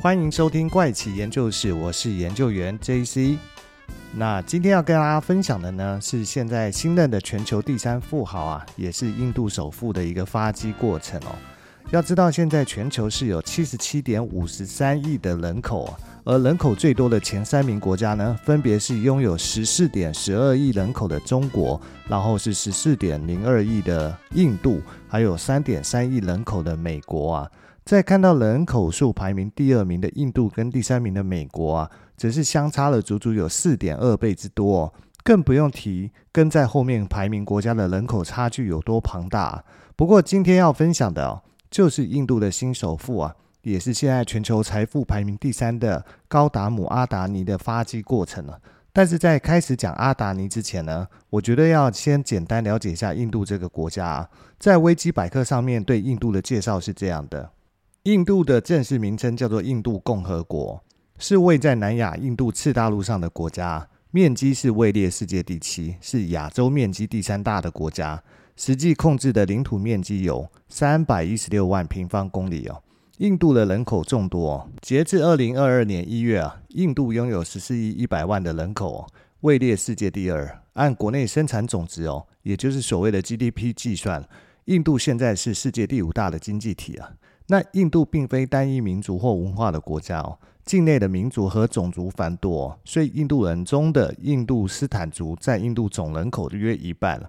欢迎收听怪奇研究室，我是研究员 JC。那今天要跟大家分享的呢，是现在新任的全球第三富豪啊，也是印度首富的一个发迹过程哦。要知道，现在全球是有七十七点五十三亿的人口啊，而人口最多的前三名国家呢，分别是拥有十四点十二亿人口的中国，然后是十四点零二亿的印度，还有三点三亿人口的美国啊。在看到人口数排名第二名的印度跟第三名的美国啊，只是相差了足足有四点二倍之多哦，更不用提跟在后面排名国家的人口差距有多庞大。不过今天要分享的哦，就是印度的新首富啊，也是现在全球财富排名第三的高达姆阿达尼的发迹过程了。但是在开始讲阿达尼之前呢，我觉得要先简单了解一下印度这个国家啊。在维基百科上面对印度的介绍是这样的。印度的正式名称叫做印度共和国，是位在南亚印度次大陆上的国家，面积是位列世界第七，是亚洲面积第三大的国家，实际控制的领土面积有三百一十六万平方公里哦。印度的人口众多，截至二零二二年一月啊，印度拥有十四亿一百万的人口，位列世界第二。按国内生产总值哦，也就是所谓的 GDP 计算，印度现在是世界第五大的经济体啊。那印度并非单一民族或文化的国家哦，境内的民族和种族繁多，所以印度人中的印度斯坦族在印度总人口的约一半。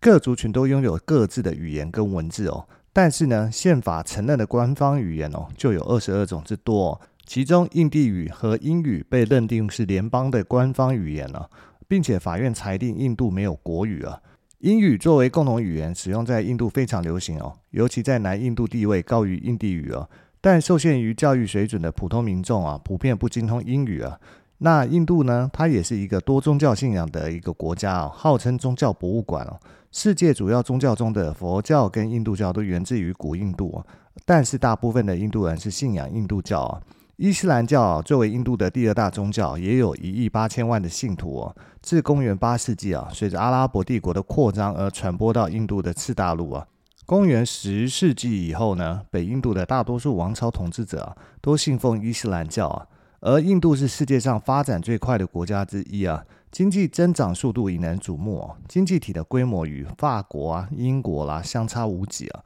各族群都拥有各自的语言跟文字哦，但是呢，宪法承认的官方语言哦就有二十二种之多，其中印地语和英语被认定是联邦的官方语言了，并且法院裁定印度没有国语啊。英语作为共同语言，使用在印度非常流行哦，尤其在南印度地位高于印地语哦。但受限于教育水准的普通民众啊，普遍不精通英语啊。那印度呢，它也是一个多宗教信仰的一个国家哦，号称宗教博物馆哦。世界主要宗教中的佛教跟印度教都源自于古印度，但是大部分的印度人是信仰印度教啊。伊斯兰教作为印度的第二大宗教，也有一亿八千万的信徒哦。自公元八世纪啊，随着阿拉伯帝国的扩张而传播到印度的次大陆啊。公元十世纪以后呢，北印度的大多数王朝统治者啊，都信奉伊斯兰教啊。而印度是世界上发展最快的国家之一啊，经济增长速度引人瞩目哦。经济体的规模与法国啊、英国啦相差无几啊。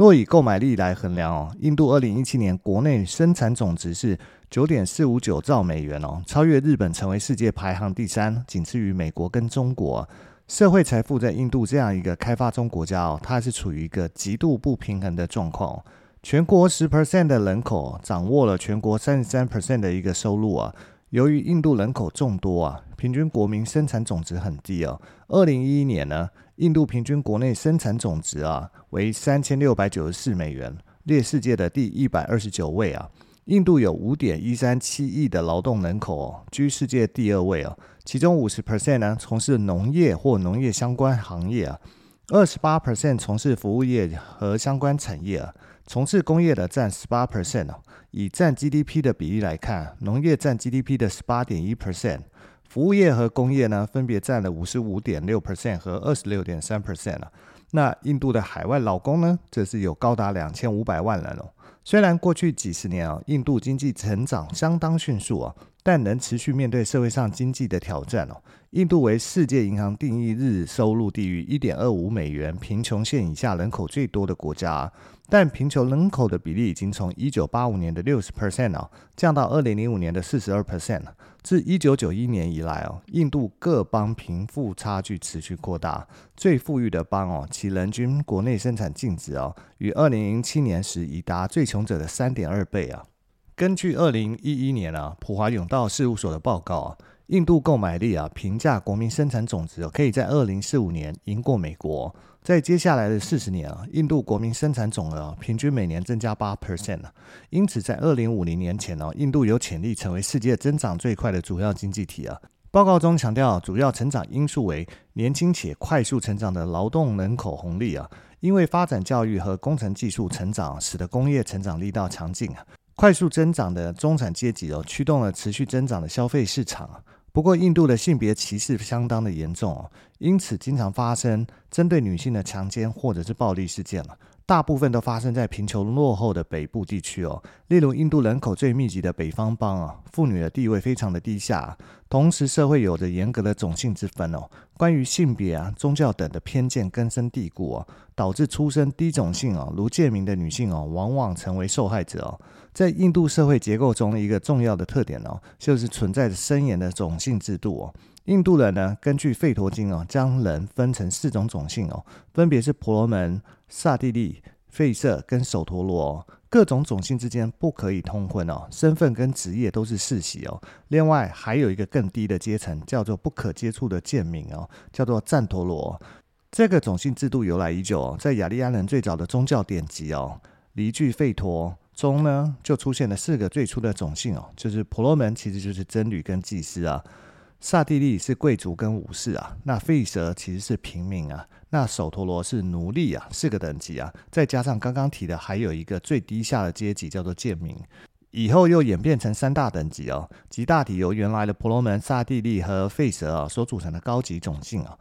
若以购买力来衡量哦，印度二零一七年国内生产总值是九点四五九兆美元哦，超越日本成为世界排行第三，仅次于美国跟中国。社会财富在印度这样一个开发中国家哦，它是处于一个极度不平衡的状况。全国十 percent 的人口掌握了全国三十三 percent 的一个收入啊。由于印度人口众多啊，平均国民生产总值很低哦。二零一一年呢，印度平均国内生产总值啊为三千六百九十四美元，列世界的第一百二十九位啊。印度有五点一三七亿的劳动人口哦，居世界第二位哦。其中五十 percent 呢从事农业或农业相关行业啊，二十八 percent 从事服务业和相关产业啊。从事工业的占十八 percent 哦，以占 GDP 的比例来看，农业占 GDP 的十八点一 percent，服务业和工业呢分别占了五十五点六 percent 和二十六点三 percent 了。那印度的海外劳工呢，则是有高达两千五百万人哦。虽然过去几十年啊，印度经济成长相当迅速啊。但能持续面对社会上经济的挑战哦。印度为世界银行定义日收入低于一点二五美元贫穷线以下人口最多的国家，但贫穷人口的比例已经从一九八五年的六十 percent 哦，降到二零零五年的四十二 percent。自一九九一年以来哦，印度各邦贫富差距持续扩大，最富裕的邦哦，其人均国内生产净值哦，于二零零七年时已达最穷者的三点二倍啊。根据二零一一年啊，普华永道事务所的报告啊，印度购买力啊，评价国民生产总值可以在二零四五年赢过美国。在接下来的四十年啊，印度国民生产总额平均每年增加八 percent 啊，因此在二零五零年前哦，印度有潜力成为世界增长最快的主要经济体啊。报告中强调，主要成长因素为年轻且快速成长的劳动人口红利啊，因为发展教育和工程技术成长，使得工业成长力道强劲啊，快速增长的中产阶级哦，驱动了持续增长的消费市场。不过，印度的性别歧视相当的严重哦，因此经常发生针对女性的强奸或者是暴力事件了。大部分都发生在贫穷落后的北部地区哦，例如印度人口最密集的北方邦啊，妇女的地位非常的低下，同时社会有着严格的种姓之分哦，关于性别啊、宗教等的偏见根深蒂固哦，导致出身低种姓哦，如贱民的女性哦，往往成为受害者哦。在印度社会结构中，一个重要的特点哦，就是存在着森严的种姓制度哦。印度人呢，根据《吠陀经》哦，将人分成四种种姓哦，分别是婆罗门、刹帝利、吠舍跟首陀罗。各种种姓之间不可以通婚哦，身份跟职业都是世袭哦。另外还有一个更低的阶层，叫做不可接触的贱民哦，叫做赞陀罗。这个种姓制度由来已久哦，在雅利安人最早的宗教典籍哦，《离句吠陀》中呢，就出现了四个最初的种姓哦，就是婆罗门其实就是僧侣跟祭司啊。刹帝利是贵族跟武士啊，那吠舍其实是平民啊，那首陀罗是奴隶啊，四个等级啊，再加上刚刚提的还有一个最低下的阶级叫做贱民，以后又演变成三大等级哦，即大体由原来的婆罗门、刹帝利和吠舍啊所组成的高级种姓啊。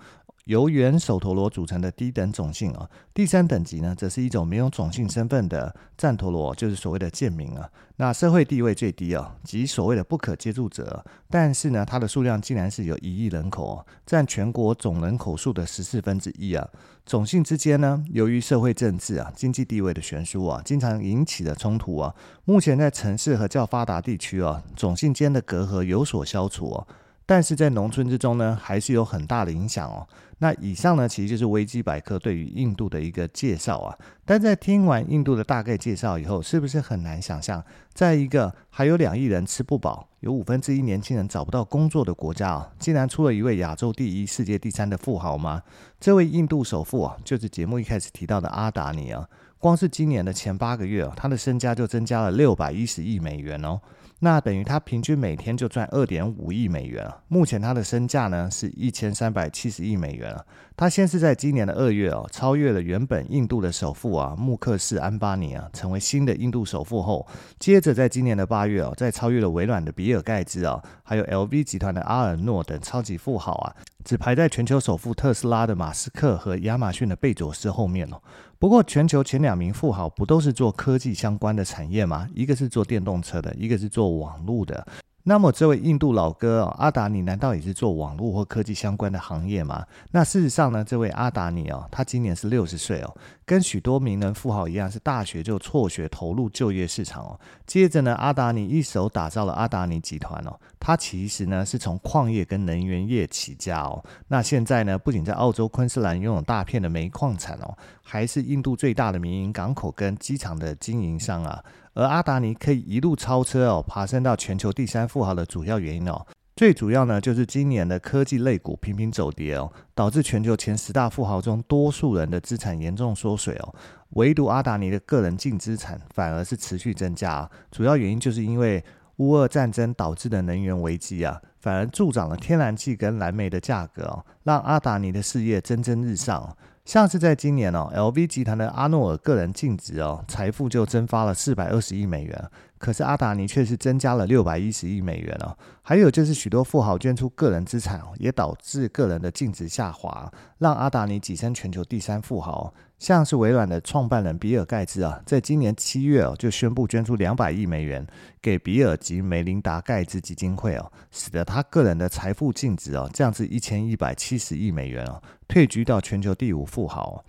由原首陀罗组成的低等种姓啊，第三等级呢，则是一种没有种姓身份的赞陀罗，就是所谓的贱民啊。那社会地位最低啊，即所谓的不可接触者，但是呢，它的数量竟然是有一亿人口，占全国总人口数的十四分之一啊。种姓之间呢，由于社会政治啊、经济地位的悬殊啊，经常引起的冲突啊，目前在城市和较发达地区啊，种姓间的隔阂有所消除啊。但是在农村之中呢，还是有很大的影响哦。那以上呢，其实就是维基百科对于印度的一个介绍啊。但在听完印度的大概介绍以后，是不是很难想象，在一个还有两亿人吃不饱、有五分之一年轻人找不到工作的国家啊，竟然出了一位亚洲第一、世界第三的富豪吗？这位印度首富啊，就是节目一开始提到的阿达尼啊。光是今年的前八个月，他的身家就增加了六百一十亿美元哦。那等于他平均每天就赚二点五亿美元啊！目前他的身价呢是一千三百七十亿美元啊！他先是在今年的二月哦，超越了原本印度的首富啊穆克斯安巴尼啊，成为新的印度首富后，接着在今年的八月哦，再超越了微软的比尔盖茨啊，还有 LV 集团的阿尔诺等超级富豪啊，只排在全球首富特斯拉的马斯克和亚马逊的贝佐斯后面哦。不过，全球前两名富豪不都是做科技相关的产业吗？一个是做电动车的，一个是做网络的。那么这位印度老哥哦，阿达尼难道也是做网络或科技相关的行业吗？那事实上呢，这位阿达尼哦，他今年是六十岁哦，跟许多名人富豪一样，是大学就辍学投入就业市场哦。接着呢，阿达尼一手打造了阿达尼集团哦，他其实呢是从矿业跟能源业起家哦。那现在呢，不仅在澳洲昆士兰拥有大片的煤矿产哦，还是印度最大的民营港口跟机场的经营商啊。而阿达尼可以一路超车哦，爬升到全球第三富豪的主要原因哦，最主要呢就是今年的科技类股频频走跌哦，导致全球前十大富豪中多数人的资产严重缩水哦，唯独阿达尼的个人净资产反而是持续增加，主要原因就是因为乌俄战争导致的能源危机啊，反而助长了天然气跟蓝煤的价格哦，让阿达尼的事业蒸蒸日上。像是在今年哦，LV 集团的阿诺尔个人净值哦，财富就蒸发了四百二十亿美元，可是阿达尼却是增加了六百一十亿美元哦。还有就是许多富豪捐出个人资产，也导致个人的净值下滑，让阿达尼跻身全球第三富豪。像是微软的创办人比尔盖茨啊，在今年七月哦，就宣布捐出两百亿美元给比尔及梅琳达盖茨基金会哦，使得他个人的财富净值哦降至一千一百七十亿美元哦，退居到全球第五富豪。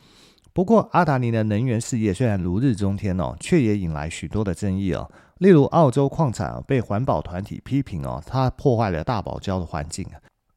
不过，阿达尼的能源事业虽然如日中天哦，却也引来许多的争议哦。例如，澳洲矿产被环保团体批评哦，它破坏了大堡礁的环境，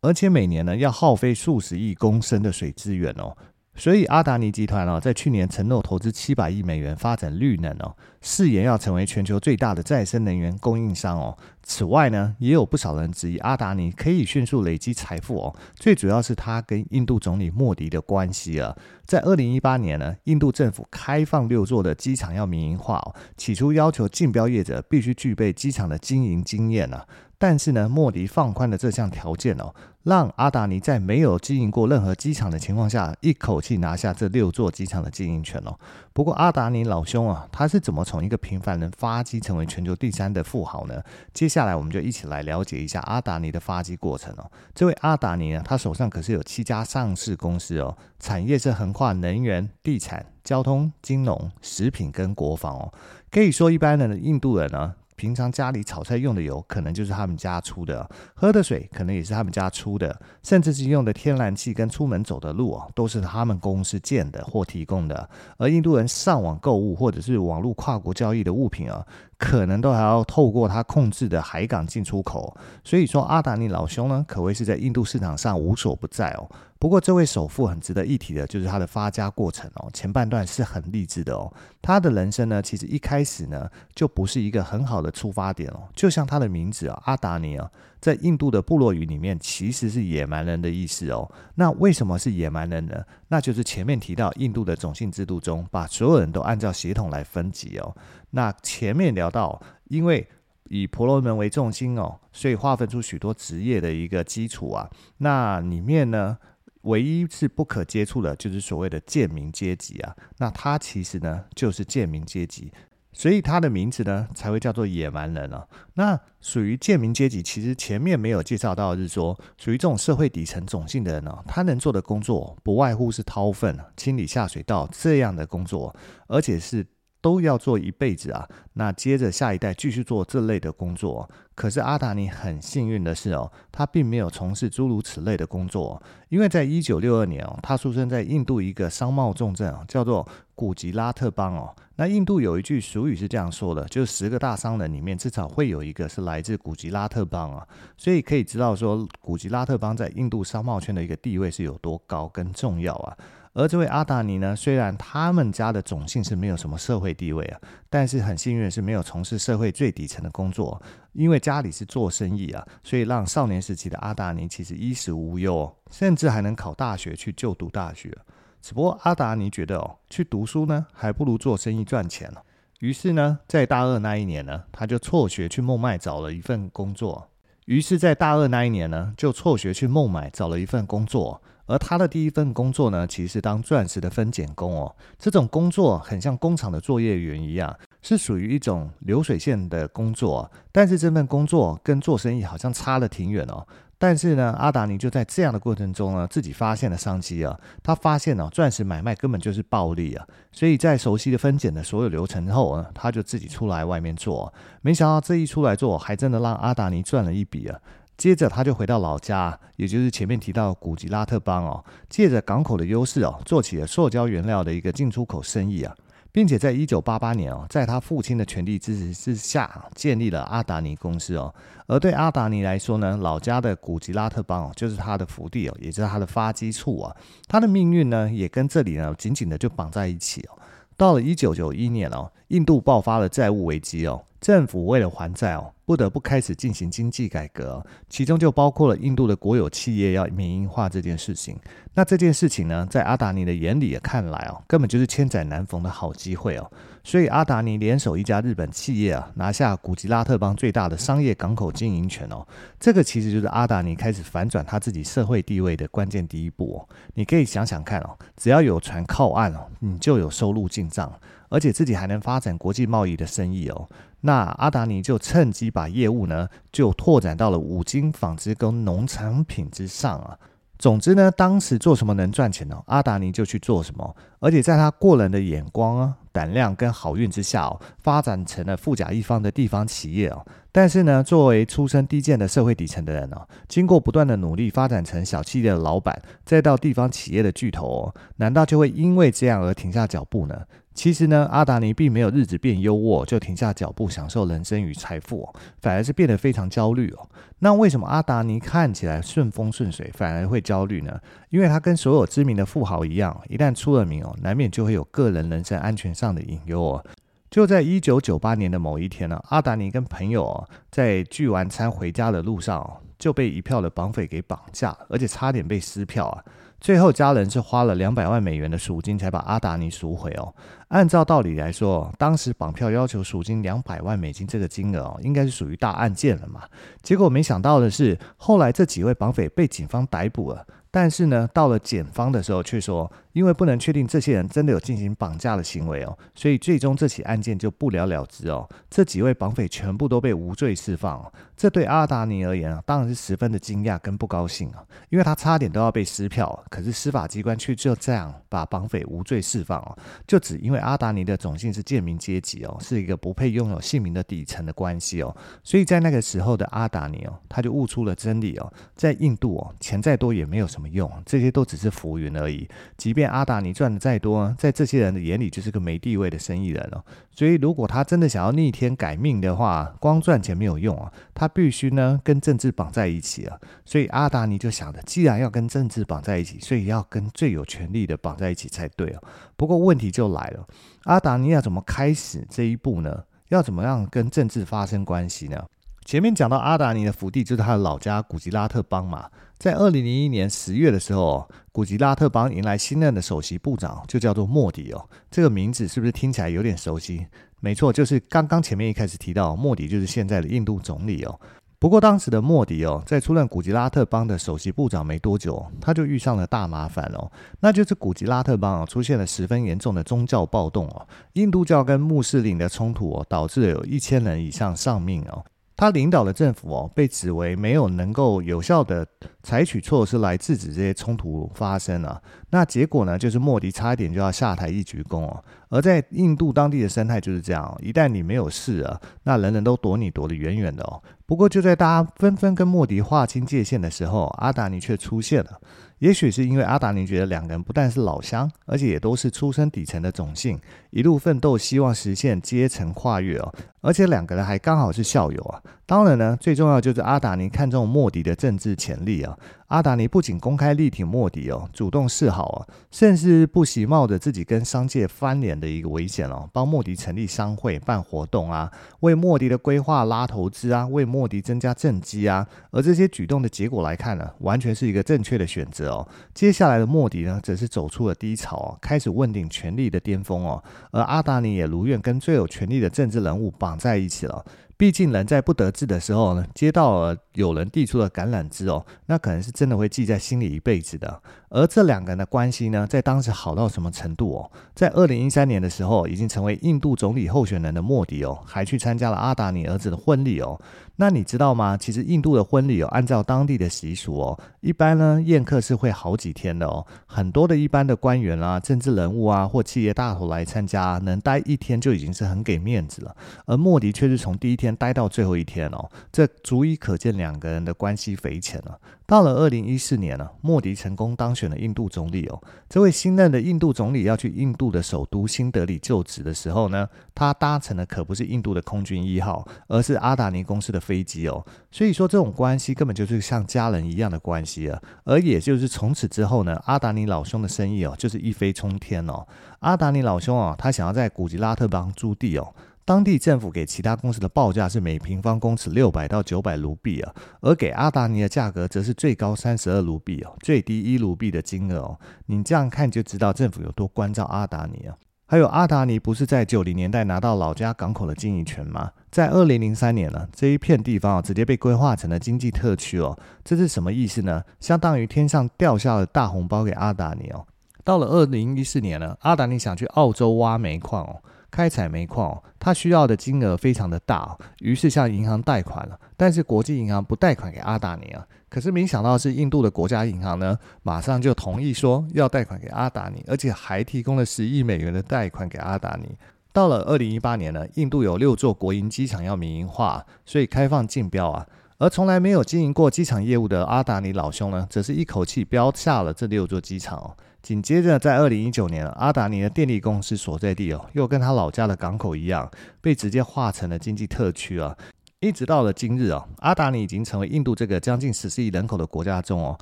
而且每年呢要耗费数十亿公升的水资源哦。所以阿达尼集团哦，在去年承诺投资七百亿美元发展绿能哦，誓言要成为全球最大的再生能源供应商哦。此外呢，也有不少人质疑阿达尼可以迅速累积财富哦，最主要是他跟印度总理莫迪的关系啊。在二零一八年呢，印度政府开放六座的机场要民营化哦，起初要求竞标业者必须具备机场的经营经验啊。但是呢，莫迪放宽了这项条件哦，让阿达尼在没有经营过任何机场的情况下，一口气拿下这六座机场的经营权哦。不过阿达尼老兄啊，他是怎么从一个平凡人发迹成为全球第三的富豪呢？接下来我们就一起来了解一下阿达尼的发迹过程哦。这位阿达尼呢，他手上可是有七家上市公司哦，产业是横跨能源、地产、交通、金融、食品跟国防哦。可以说，一般人的印度人呢。平常家里炒菜用的油，可能就是他们家出的；喝的水，可能也是他们家出的；甚至是用的天然气跟出门走的路哦，都是他们公司建的或提供的。而印度人上网购物或者是网络跨国交易的物品啊，可能都还要透过他控制的海港进出口。所以说，阿达尼老兄呢，可谓是在印度市场上无所不在哦。不过，这位首富很值得一提的，就是他的发家过程哦。前半段是很励志的哦。他的人生呢，其实一开始呢，就不是一个很好的出发点哦。就像他的名字啊，阿达尼啊，在印度的部落语里面，其实是野蛮人的意思哦。那为什么是野蛮人呢？那就是前面提到印度的种姓制度中，把所有人都按照血统来分级哦。那前面聊到，因为以婆罗门为重心哦，所以划分出许多职业的一个基础啊。那里面呢，唯一是不可接触的，就是所谓的贱民阶级啊。那他其实呢，就是贱民阶级，所以他的名字呢，才会叫做野蛮人啊。那属于贱民阶级，其实前面没有介绍到，是说属于这种社会底层种姓的人呢，他能做的工作，不外乎是掏粪、清理下水道这样的工作，而且是。都要做一辈子啊，那接着下一代继续做这类的工作。可是阿达尼很幸运的是哦，他并没有从事诸如此类的工作，因为在一九六二年哦，他出生在印度一个商贸重镇，叫做古吉拉特邦哦。那印度有一句俗语是这样说的，就是十个大商人里面至少会有一个是来自古吉拉特邦啊，所以可以知道说古吉拉特邦在印度商贸圈的一个地位是有多高跟重要啊。而这位阿达尼呢，虽然他们家的种姓是没有什么社会地位啊，但是很幸运是没有从事社会最底层的工作，因为家里是做生意啊，所以让少年时期的阿达尼其实衣食无忧，甚至还能考大学去就读大学。只不过阿达尼觉得哦，去读书呢，还不如做生意赚钱了。于是呢，在大二那一年呢，他就辍学去孟买找了一份工作。于是，在大二那一年呢，就辍学去孟买找了一份工作。而他的第一份工作呢，其实是当钻石的分拣工哦。这种工作很像工厂的作业员一样，是属于一种流水线的工作。但是这份工作跟做生意好像差了挺远哦。但是呢，阿达尼就在这样的过程中呢，自己发现了商机啊。他发现呢，钻石买卖根本就是暴利啊。所以在熟悉的分拣的所有流程后呢，他就自己出来外面做。没想到这一出来做，还真的让阿达尼赚了一笔啊。接着他就回到老家，也就是前面提到古吉拉特邦哦，借着港口的优势哦，做起了塑胶原料的一个进出口生意啊，并且在一九八八年哦，在他父亲的全力支持之下，建立了阿达尼公司哦。而对阿达尼来说呢，老家的古吉拉特邦哦，就是他的福地哦，也就是他的发迹处啊。他的命运呢，也跟这里呢紧紧的就绑在一起哦。到了一九九一年哦，印度爆发了债务危机哦。政府为了还债哦，不得不开始进行经济改革，其中就包括了印度的国有企业要民营化这件事情。那这件事情呢，在阿达尼的眼里也看来哦，根本就是千载难逢的好机会哦。所以阿达尼联手一家日本企业啊，拿下古吉拉特邦最大的商业港口经营权哦。这个其实就是阿达尼开始反转他自己社会地位的关键第一步哦。你可以想想看哦，只要有船靠岸哦，你就有收入进账。而且自己还能发展国际贸易的生意哦，那阿达尼就趁机把业务呢就拓展到了五金、纺织跟农产品之上啊。总之呢，当时做什么能赚钱呢？阿达尼就去做什么。而且在他过人的眼光啊、胆量跟好运之下哦，发展成了富甲一方的地方企业哦。但是呢，作为出身低贱的社会底层的人哦，经过不断的努力，发展成小企业的老板，再到地方企业的巨头哦，难道就会因为这样而停下脚步呢？其实呢，阿达尼并没有日子变优渥就停下脚步享受人生与财富，反而是变得非常焦虑哦。那为什么阿达尼看起来顺风顺水，反而会焦虑呢？因为他跟所有知名的富豪一样，一旦出了名哦，难免就会有个人人身安全上的隐忧哦。就在一九九八年的某一天呢，阿达尼跟朋友，在聚完餐回家的路上，就被一票的绑匪给绑架，而且差点被撕票啊。最后，家人是花了两百万美元的赎金才把阿达尼赎回哦。按照道理来说，当时绑票要求赎金两百万美金这个金额哦，应该是属于大案件了嘛。结果没想到的是，后来这几位绑匪被警方逮捕了。但是呢，到了检方的时候，却说因为不能确定这些人真的有进行绑架的行为哦，所以最终这起案件就不了了之哦。这几位绑匪全部都被无罪释放哦。这对阿达尼而言啊，当然是十分的惊讶跟不高兴啊，因为他差点都要被撕票，可是司法机关却就这样把绑匪无罪释放哦，就只因为阿达尼的种姓是贱民阶级哦，是一个不配拥有姓名的底层的关系哦，所以在那个时候的阿达尼哦，他就悟出了真理哦，在印度哦，钱再多也没有什么。用这些都只是浮云而已。即便阿达尼赚的再多，在这些人的眼里就是个没地位的生意人哦。所以，如果他真的想要逆天改命的话，光赚钱没有用啊，他必须呢跟政治绑在一起啊。所以阿达尼就想着，既然要跟政治绑在一起，所以要跟最有权力的绑在一起才对啊。不过问题就来了，阿达尼要怎么开始这一步呢？要怎么样跟政治发生关系呢？前面讲到阿达尼的福地就是他的老家古吉拉特邦嘛。在二零零一年十月的时候，古吉拉特邦迎来新任的首席部长，就叫做莫迪哦。这个名字是不是听起来有点熟悉？没错，就是刚刚前面一开始提到，莫迪就是现在的印度总理哦。不过当时的莫迪哦，在出任古吉拉特邦的首席部长没多久，他就遇上了大麻烦哦。那就是古吉拉特邦哦，出现了十分严重的宗教暴动哦，印度教跟穆斯林的冲突哦，导致了有一千人以上丧命哦。他领导的政府哦，被指为没有能够有效的采取措施来制止这些冲突发生啊。那结果呢，就是莫迪差一点就要下台一鞠躬哦。而在印度当地的生态就是这样，一旦你没有事啊，那人人都躲你躲得远远的哦。不过就在大家纷纷跟莫迪划清界限的时候，阿达尼却出现了。也许是因为阿达尼觉得两个人不但是老乡，而且也都是出身底层的种姓，一路奋斗，希望实现阶层跨越哦。而且两个人还刚好是校友啊。当然呢，最重要就是阿达尼看中莫迪的政治潜力啊。阿达尼不仅公开力挺莫迪哦，主动示好啊，甚至不惜冒着自己跟商界翻脸的一个危险哦，帮莫迪成立商会、办活动啊，为莫迪的规划拉投资啊，为莫迪增加政绩啊。而这些举动的结果来看呢，完全是一个正确的选择哦。接下来的莫迪呢，则是走出了低潮哦，开始问鼎权力的巅峰哦。而阿达尼也如愿跟最有权力的政治人物绑在一起了。毕竟人在不得志的时候呢，接到了有人递出了橄榄枝哦，那可能是真的会记在心里一辈子的。而这两个人的关系呢，在当时好到什么程度哦？在二零一三年的时候，已经成为印度总理候选人的莫迪哦，还去参加了阿达尼儿子的婚礼哦。那你知道吗？其实印度的婚礼哦，按照当地的习俗哦，一般呢宴客是会好几天的哦。很多的一般的官员啊、政治人物啊或企业大头来参加，能待一天就已经是很给面子了。而莫迪却是从第一天待到最后一天哦，这足以可见两两个人的关系匪浅了。到了二零一四年呢，莫迪成功当选了印度总理哦。这位新任的印度总理要去印度的首都新德里就职的时候呢，他搭乘的可不是印度的空军一号，而是阿达尼公司的飞机哦。所以说这种关系根本就是像家人一样的关系啊。而也就是从此之后呢，阿达尼老兄的生意哦，就是一飞冲天哦。阿达尼老兄啊，他想要在古吉拉特邦租地哦。当地政府给其他公司的报价是每平方公尺六百到九百卢比啊，而给阿达尼的价格则是最高三十二卢比哦，最低一卢比的金额哦。你这样看就知道政府有多关照阿达尼啊。还有阿达尼不是在九零年代拿到老家港口的经营权吗？在二零零三年呢，这一片地方啊直接被规划成了经济特区哦。这是什么意思呢？相当于天上掉下了大红包给阿达尼哦。到了二零一四年呢，阿达尼想去澳洲挖煤矿哦。开采煤矿，他需要的金额非常的大，于是向银行贷款了。但是国际银行不贷款给阿达尼啊。可是没想到是印度的国家银行呢，马上就同意说要贷款给阿达尼，而且还提供了十亿美元的贷款给阿达尼。到了二零一八年呢，印度有六座国营机场要民营化，所以开放竞标啊。而从来没有经营过机场业务的阿达尼老兄呢，则是一口气标下了这六座机场哦。紧接着在二零一九年，阿达尼的电力公司所在地哦，又跟他老家的港口一样，被直接划成了经济特区啊。一直到了今日啊，阿达尼已经成为印度这个将近十四亿人口的国家中哦，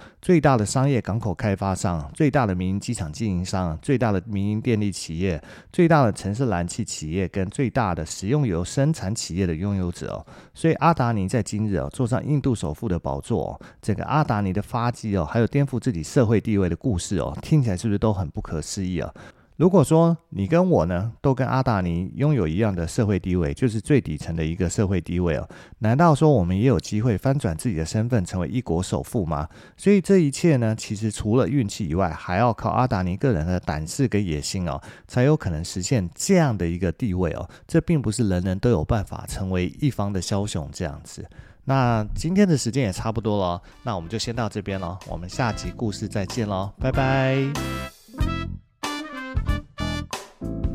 最大的商业港口开发商、最大的民营机场经营商、最大的民营电力企业、最大的城市燃气企业跟最大的食用油生产企业的拥有者哦。所以阿达尼在今日哦，坐上印度首富的宝座哦，这个阿达尼的发迹哦，还有颠覆自己社会地位的故事哦，听起来是不是都很不可思议啊？如果说你跟我呢，都跟阿达尼拥有一样的社会地位，就是最底层的一个社会地位哦，难道说我们也有机会翻转自己的身份，成为一国首富吗？所以这一切呢，其实除了运气以外，还要靠阿达尼个人的胆识跟野心哦，才有可能实现这样的一个地位哦。这并不是人人都有办法成为一方的枭雄这样子。那今天的时间也差不多了，那我们就先到这边了，我们下集故事再见喽，拜拜。うん。